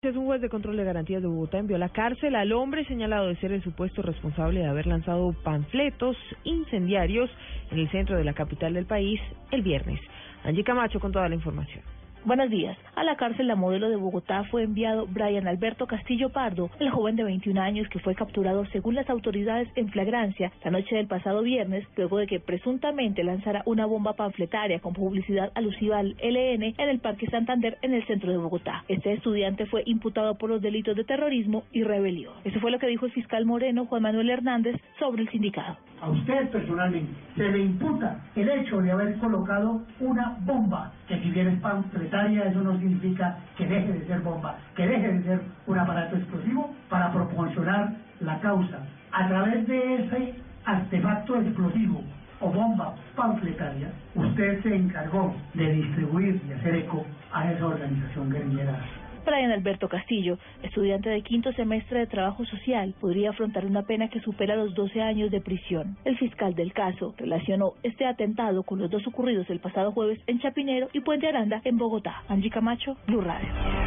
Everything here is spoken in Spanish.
Es un juez de control de garantías de Bogotá envió a la cárcel al hombre señalado de ser el supuesto responsable de haber lanzado panfletos incendiarios en el centro de la capital del país el viernes. Angie Camacho con toda la información. Buenos días. A la cárcel La Modelo de Bogotá fue enviado Brian Alberto Castillo Pardo, el joven de 21 años que fue capturado según las autoridades en flagrancia la noche del pasado viernes, luego de que presuntamente lanzara una bomba panfletaria con publicidad alusiva al LN en el Parque Santander en el centro de Bogotá. Este estudiante fue imputado por los delitos de terrorismo y rebelión. Eso fue lo que dijo el fiscal moreno Juan Manuel Hernández sobre el sindicato. A usted personalmente se le imputa el hecho de haber colocado una bomba, que si bien es panfletaria, eso no significa que deje de ser bomba, que deje de ser un aparato explosivo para proporcionar la causa. A través de ese artefacto explosivo o bomba panfletaria, usted se encargó de distribuir y hacer eco a esa organización guerrillera Brian Alberto Castillo, estudiante de quinto semestre de trabajo social, podría afrontar una pena que supera los 12 años de prisión. El fiscal del caso relacionó este atentado con los dos ocurridos el pasado jueves en Chapinero y Puente Aranda en Bogotá. Angie Camacho, Blue Radio.